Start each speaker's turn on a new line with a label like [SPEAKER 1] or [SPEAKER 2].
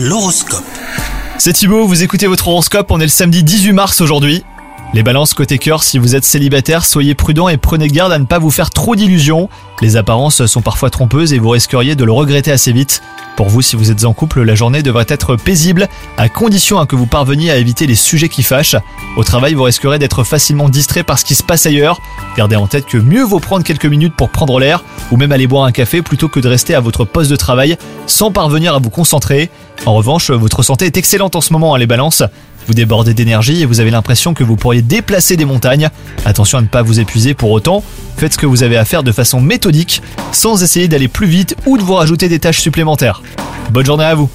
[SPEAKER 1] L'horoscope.
[SPEAKER 2] C'est Thibaut, vous écoutez votre horoscope, on est le samedi 18 mars aujourd'hui. Les balances côté cœur, si vous êtes célibataire, soyez prudent et prenez garde à ne pas vous faire trop d'illusions. Les apparences sont parfois trompeuses et vous risqueriez de le regretter assez vite. Pour vous, si vous êtes en couple, la journée devrait être paisible, à condition que vous parveniez à éviter les sujets qui fâchent. Au travail, vous risquerez d'être facilement distrait par ce qui se passe ailleurs. Gardez en tête que mieux vaut prendre quelques minutes pour prendre l'air, ou même aller boire un café plutôt que de rester à votre poste de travail sans parvenir à vous concentrer. En revanche, votre santé est excellente en ce moment, hein, les balances. Vous débordez d'énergie et vous avez l'impression que vous pourriez déplacer des montagnes. Attention à ne pas vous épuiser pour autant. Faites ce que vous avez à faire de façon méthodique, sans essayer d'aller plus vite ou de vous rajouter des tâches supplémentaires. Bonne journée à vous